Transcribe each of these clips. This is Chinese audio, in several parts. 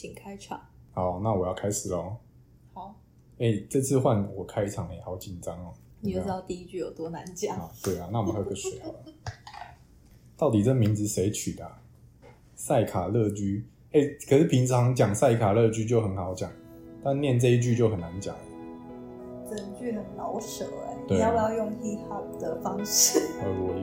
请开场。好，那我要开始喽。好，哎、这次换我开场哎、好紧张哦。你就知道第一句有多难讲。啊，对啊，那我们喝个水好了。到底这名字谁取的、啊？塞卡乐居。哎、可是平常讲塞卡乐居就很好讲，但念这一句就很难讲。整句很老舍哎、你要不要用 hip hop 的方式？呃，我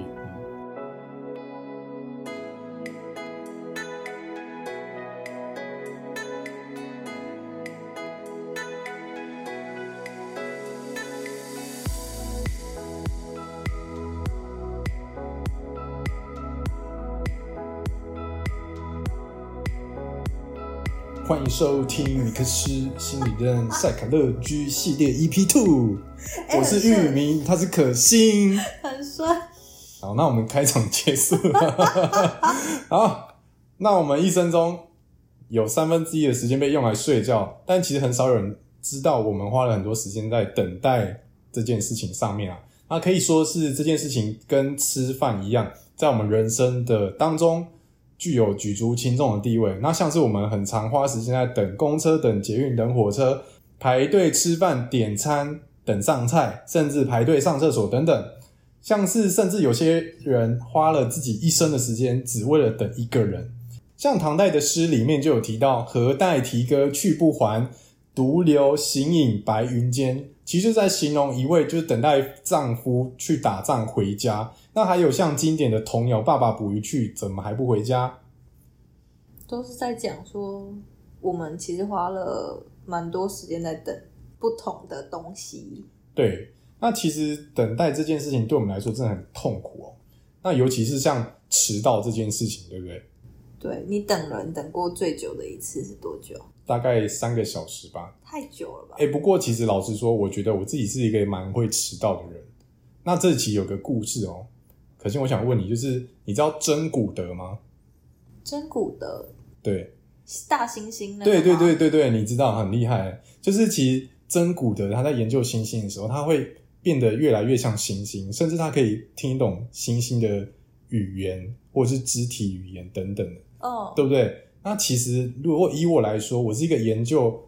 欢迎收听米克斯心理认赛卡乐居系列 EP Two，哎我是玉明，他是可心。很帅。好，那我们开场结束了。好，那我们一生中有三分之一的时间被用来睡觉，但其实很少有人知道我们花了很多时间在等待这件事情上面啊。那可以说是这件事情跟吃饭一样，在我们人生的当中具有举足轻重的地位。那像是我们很常花时间在等公车、等捷运、等火车、排队吃饭、点餐、等上菜，甚至排队上厕所等等。像是甚至有些人花了自己一生的时间，只为了等一个人。像唐代的诗里面就有提到“何待提歌去不还，独留形影白云间”，其实在形容一位就是等待丈夫去打仗回家。那还有像经典的童谣“爸爸捕鱼去，怎么还不回家都是在讲说，我们其实花了蛮多时间在等不同的东西。”。对，那其实等待这件事情对我们来说真的很痛苦哦。那尤其是像迟到这件事情，对不对？对你等人等过最久的一次是多久？大概三个小时吧。太久了吧？哎、不过其实老实说，我觉得我自己是一个蛮会迟到的人。那这期有个故事哦，可是我想问你，就是你知道真古德吗？真古德对，大猩猩那个对对吗对对对，你知道很厉害。就是其实真古德他在研究星星的时候，他会变得越来越像星星，甚至他可以听懂星星的语言或者是肢体语言等等的。哦，对不对？那其实如果以我来说，我是一个研究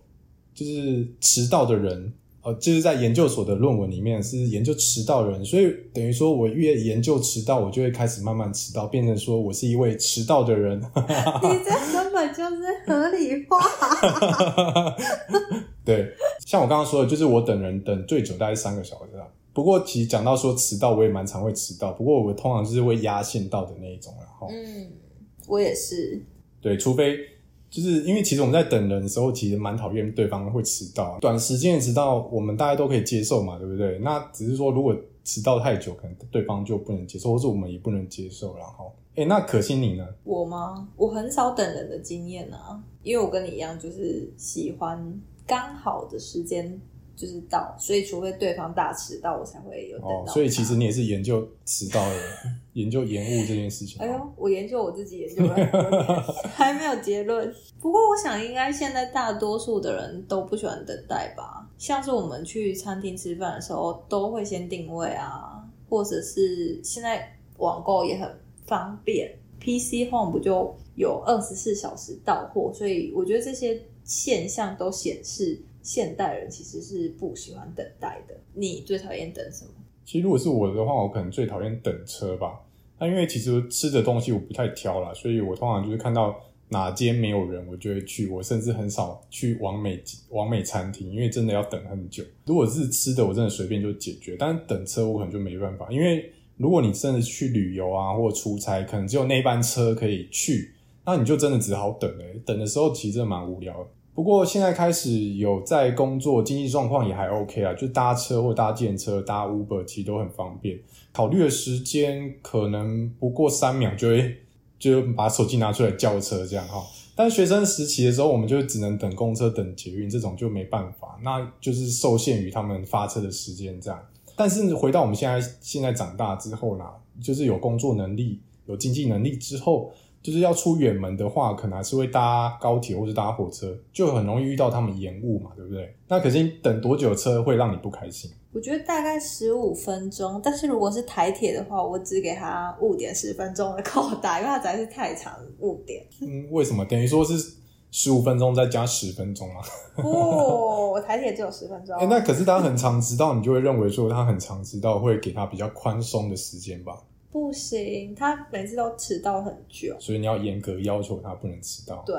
就是迟到的人，呃，就是在研究所的论文里面是研究迟到的人，所以等于说我越研究迟到，我就会开始慢慢迟到，变成说我是一位迟到的人。你这根本就是合理化。对，像我刚刚说的，就是我等人等最久大概三个小时啊。不过其实讲到说迟到，我也蛮常会迟到，不过我通常就是会压线到的那一种然后。嗯，我也是。对，除非就是因为其实我们在等人的时候，其实蛮讨厌对方会迟到。短时间的迟到，我们大家都可以接受嘛，对不对？那只是说，如果迟到太久，可能对方就不能接受，或是我们也不能接受。然后，哎，那可心你呢？我吗？我很少等人的经验啊，因为我跟你一样，就是喜欢刚好的时间就是到，所以除非对方大迟到，我才会有等到哦。，所以其实你也是研究迟到的，研究延误这件事情。哎呦，我研究我自己研究了很多年，还没有结论。不过我想，应该现在大多数的人都不喜欢等待吧。像是我们去餐厅吃饭的时候，都会先定位啊，或者是现在网购也很方便，PC Home 不就有二十四小时到货？所以我觉得这些现象都显示现代人其实是不喜欢等待的。你最讨厌等什么？其实如果是我的话，我可能最讨厌等车吧。那因为其实吃的东西我不太挑啦，所以我通常就是看到哪间没有人，我就会去。我甚至很少去完美完美餐厅，因为真的要等很久。如果是吃的，我真的随便就解决。但是等车我可能就没办法，因为如果你真的去旅游啊或出差，可能只有那班车可以去，那你就真的只好等了、等的时候其实真的蛮无聊。不过现在开始有在工作，经济状况也还 OK 啊，就搭车或搭电车、搭 Uber 其实都很方便。考虑的时间可能不过三秒就会就把手机拿出来叫车这样哈。但学生时期的时候，我们就只能等公车、等捷运，这种就没办法，那就是受限于他们发车的时间这样。但是回到我们现在现在长大之后啦，就是有工作能力、有经济能力之后，就是要出远门的话，可能还是会搭高铁或者搭火车，就很容易遇到他们延误嘛，对不对？那可是你等多久车会让你不开心？我觉得大概十五分钟，但是如果是台铁的话，我只给他误点十分钟的扣打，因为它实在是太长误点。嗯，为什么？等于说是十五分钟再加十分钟啊。哦，我台铁只有十分钟。哎、那可是他很长迟到，你就会认为说他很长迟到会给他比较宽松的时间吧？不行，他每次都迟到很久。所以你要严格要求他不能迟到。对，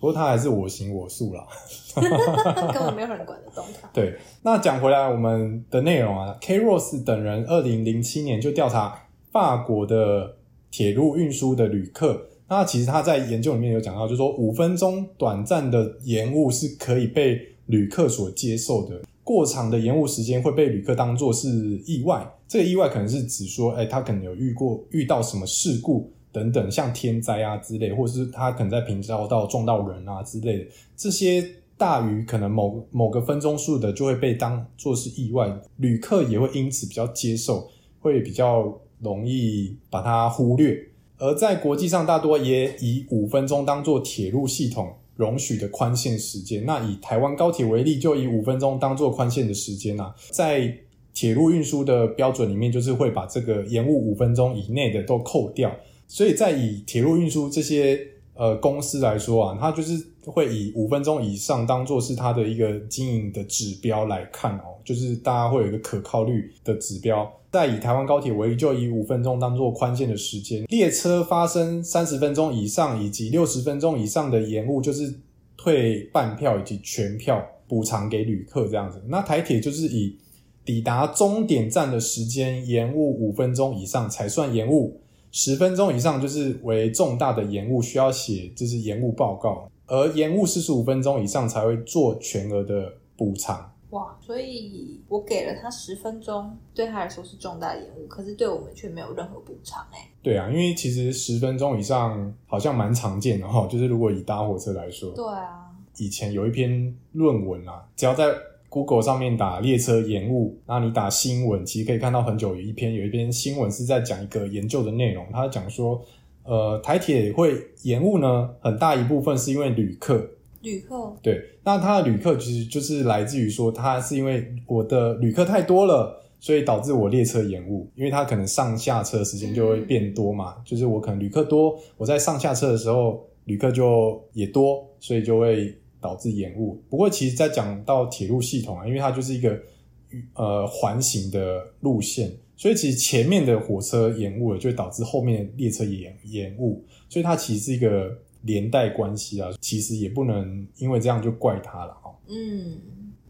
不过他还是我行我素啦。根本没有人管得动他。对，那讲回来我们的内容啊，K Ross 等人二零零七年就调查法国的铁路运输的旅客，那其实他在研究里面有讲到，就是说五分钟短暂的延误是可以被旅客所接受的，过长的延误时间会被旅客当作是意外。这个意外可能是指说，哎，他可能有遇过遇到什么事故等等，像天灾啊之类，或者是他可能在平交道撞到人啊之类的，这些大于可能某某个分钟数的，就会被当作是意外，旅客也会因此比较接受，会比较容易把它忽略。而在国际上，大多也以五分钟当做铁路系统容许的宽限时间。那以台湾高铁为例，就以五分钟当做宽限的时间啊，在铁路运输的标准里面，就是会把这个延误五分钟以内的都扣掉。所以在以铁路运输这些呃公司来说啊，它就是会以五分钟以上当做是它的一个经营的指标来看哦，就是大家会有一个可靠率的指标。在以台湾高铁为例，就以五分钟当做宽限的时间，列车发生三十分钟以上以及六十分钟以上的延误，就是退半票以及全票补偿给旅客这样子。那台铁就是以抵达终点站的时间延误五分钟以上才算延误，十分钟以上就是为重大的延误，需要写就是延误报告，而延误四十五分钟以上才会做全额的补偿。哇，所以我给了他十分钟，对他来说是重大延误，可是对我们却没有任何补偿哎。对啊，因为其实十分钟以上好像蛮常见的哈，就是如果以搭火车来说，对啊，以前有一篇论文啊，只要在 Google 上面打列车延误，那你打新闻，其实可以看到很久有一篇有一篇新闻是在讲一个研究的内容，他讲说，呃，台铁会延误呢，很大一部分是因为旅客。旅客对，那他的旅客其实就是来自于说，他是因为我的旅客太多了，所以导致我列车延误，因为他可能上下车时间就会变多嘛，就是我可能旅客多，我在上下车的时候旅客就也多，所以就会导致延误。不过其实，在讲到铁路系统啊，因为它就是一个呃环形的路线，所以其实前面的火车延误了，就会导致后面的列车也延延误，所以它其实是一个。连带关系啊，其实也不能因为这样就怪他了哦。嗯，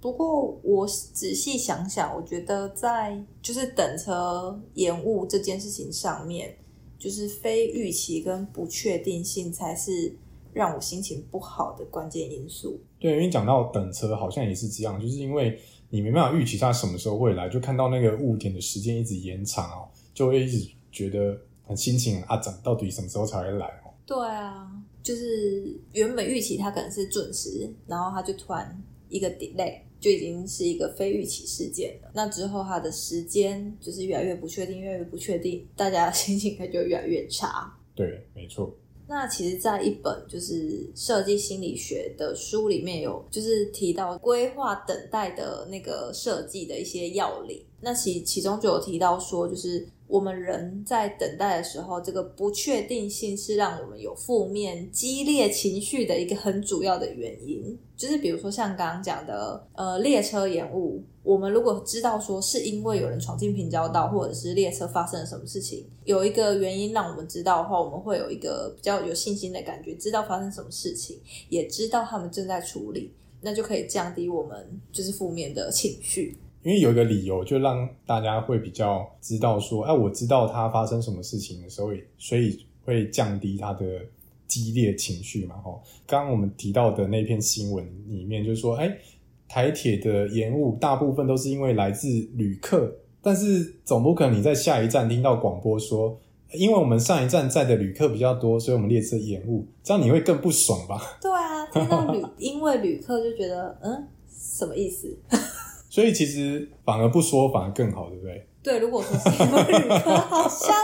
不过我仔细想想，我觉得在就是等车延误这件事情上面，就是非预期跟不确定性才是让我心情不好的关键因素。对，因为讲到等车，好像也是这样，就是因为你没办法预期他什么时候会来，就看到那个误点的时间一直延长哦，就会一直觉得很心情很阿展，到底什么时候才会来哦？对啊。就是原本预期它可能是准时，然后它就突然一个 delay，就已经是一个非预期事件了。那之后它的时间就是越来越不确定，越来越不确定，大家的心情可就越来越差。对，没错。那其实，在一本就是设计心理学的书里面有，就是提到规划等待的那个设计的一些要领。那其其中就有提到说，就是。我们人在等待的时候，这个不确定性是让我们有负面、激烈情绪的一个很主要的原因。就是比如说像刚刚讲的，呃，列车延误，我们如果知道说是因为有人闯进平交道，或者是列车发生了什么事情，有一个原因让我们知道的话，我们会有一个比较有信心的感觉，知道发生什么事情，也知道他们正在处理，那就可以降低我们就是负面的情绪。因为有一个理由，就让大家会比较知道说，哎，我知道他发生什么事情的时候，所以会降低他的激烈情绪嘛。吼，刚刚我们提到的那篇新闻里面，就是说，哎，台铁的延误大部分都是因为来自旅客，但是总不可能你在下一站听到广播说，因为我们上一站载的旅客比较多，所以我们列车延误，这样你会更不爽吧？对啊，听到旅因为旅客就觉得，嗯，什么意思？所以其实反而不说反而更好，对不对？对，如果说是旅客，好像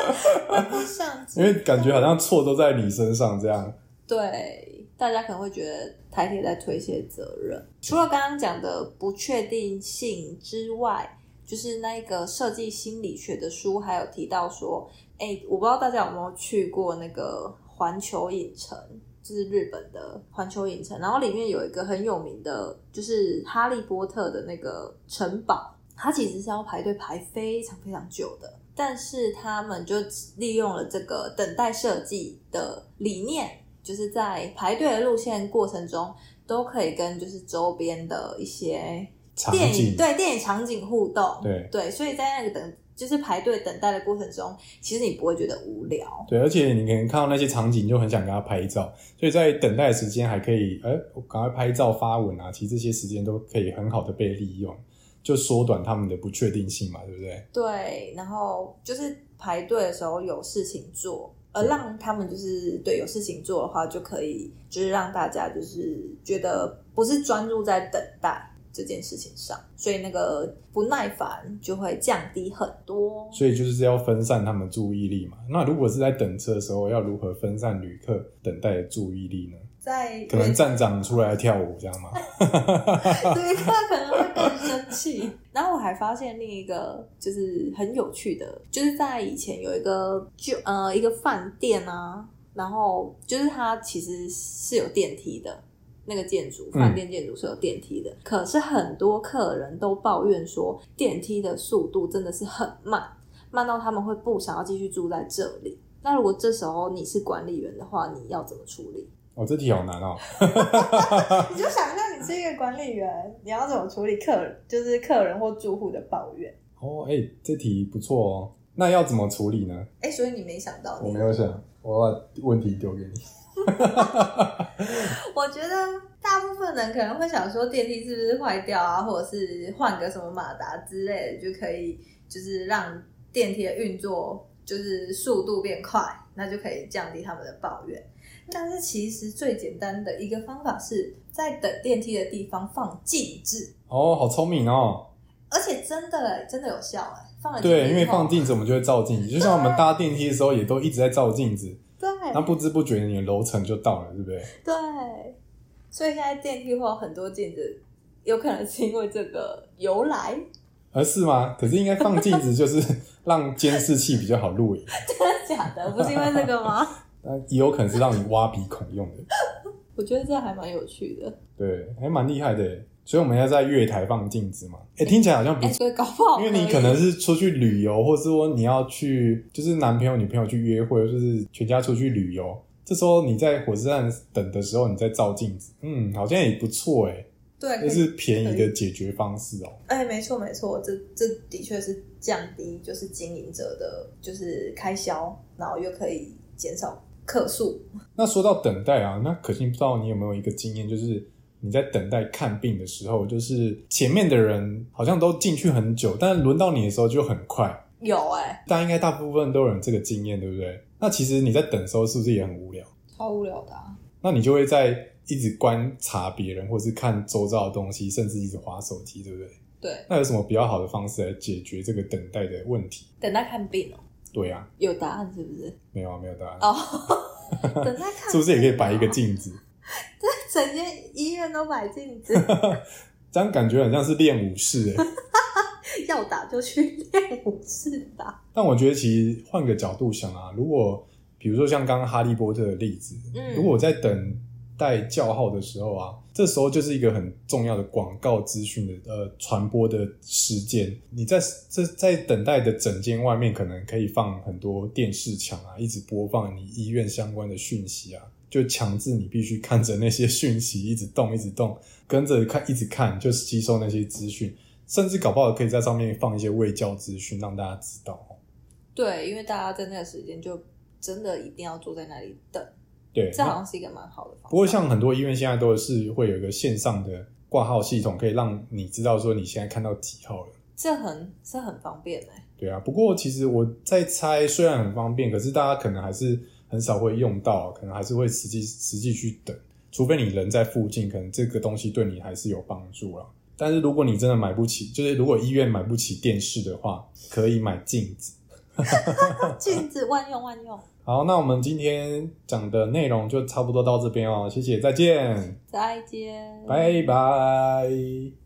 会不想，因为感觉好像错都在你身上这样。对，大家可能会觉得台铁在推卸责任。除了刚刚讲的不确定性之外，就是那个设计心理学的书还有提到说，哎，我不知道大家有没有去过那个环球影城。就是日本的环球影城，然后里面有一个很有名的，就是哈利波特的那个城堡，它其实是要排队排非常非常久的，但是他们就利用了这个等待设计的理念，就是在排队的路线过程中，都可以跟就是周边的一些场电影景对电影场景互动，对。对，所以在那个等就是排队等待的过程中，其实你不会觉得无聊。对，而且你可能看到那些场景，就很想跟他拍照，所以在等待的时间还可以，哎、我赶快拍照发文啊，其实这些时间都可以很好的被利用，就缩短他们的不确定性嘛，对不对？对，然后就是排队的时候有事情做，而让他们就是对有事情做的话，就可以就是让大家就是觉得不是专注在等待这件事情上，所以那个不耐烦就会降低很多。所以就是要分散他们注意力嘛。那如果是在等车的时候，要如何分散旅客等待的注意力呢？在可能站长出来跳舞这样吗？旅客可能会更生气。然后我还发现另一个就是很有趣的，就是在以前有一个就呃一个饭店啊，然后就是它其实是有电梯的。那个建筑，嗯饭店建筑是有电梯的，可是很多客人都抱怨说电梯的速度真的是很慢，慢到他们会不想要继续住在这里。那如果这时候你是管理员的话，你要怎么处理？哦，这题好难哦。你就想象你是一个管理员，你要怎么处理客人，就是客人或住户的抱怨？哦，哎、这题不错哦。那要怎么处理呢？哎、所以你没想到，我没有想，我把问题丢给你。我觉得大部分人可能会想说电梯是不是坏掉啊，或者是换个什么马达之类的，就可以就是让电梯的运作就是速度变快，那就可以降低他们的抱怨。但是其实最简单的一个方法是在等电梯的地方放镜子，哦，好聪明哦。而且真的真的有效哎、放了对，因为放镜子，我们就会照镜子，就像我们搭电梯的时候，也都一直在照镜子，对那不知不觉你的楼层就到了，对不对？对，所以现在电梯会有很多镜子，有可能是因为这个由来。而是吗？可是应该放镜子，就是让监视器比较好录影，真的假的？不是因为这个吗？那也有可能是让你挖鼻孔用的。我觉得这还蛮有趣的。对，还蛮厉害的耶。所以我们要在月台放镜子嘛？哎、听起来好像不哎、所以搞不好因为你可能是出去旅游，或是说你要去，就是男朋友、女朋友去约会，或就是全家出去旅游。这时候你在火车站等的时候，你在照镜子，嗯，好像也不错哎，对，可以这是便宜的解决方式哦。哎、没错没错，这这的确是降低就是经营者的就是开销，然后又可以减少客数。那说到等待啊，那可心不知道你有没有一个经验，就是你在等待看病的时候，就是前面的人好像都进去很久，但轮到你的时候就很快。有哎、大家应该大部分都有这个经验，对不对？那其实你在等的时候是不是也很无聊？超无聊的、啊。那你就会在一直观察别人，或是看周遭的东西，甚至一直划手机，对不对？对，那有什么比较好的方式来解决这个等待的问题？等待看病哦、对啊，有答案是不是？没有啊，没有答案。哦，等待看、是不是也可以摆一个？镜子？整间医院都摆镜子，这样感觉很像是练武士哎。要打就去练武士打。但我觉得其实换个角度想啊，如果比如说像刚刚哈利波特的例子，嗯如果我在等待叫号的时候啊，这时候就是一个很重要的广告资讯的呃传播的时间。你在这在等待的整间外面，可能可以放很多电视墙啊，一直播放你医院相关的讯息啊，就强制你必须看着那些讯息一直动，一直动，跟着看，一直看，就是吸收那些资讯。甚至搞不好可以在上面放一些卫教资讯，让大家知道。对，因为大家在那个时间就真的一定要坐在那里等，对，这好像是一个蛮好的方法。不过像很多医院现在都是会有一个线上的挂号系统，可以让你知道说你现在看到几号了。这很这很方便哎、对啊，不过其实我在猜，虽然很方便，可是大家可能还是很少会用到，可能还是会实际实际去等，除非你人在附近，可能这个东西对你还是有帮助啦。但是如果你真的买不起，就是如果医院买不起电视的话，可以买镜子。镜子万用万用，好，那我们今天讲的内容就差不多到这边哦，谢谢，再见，再见，拜拜。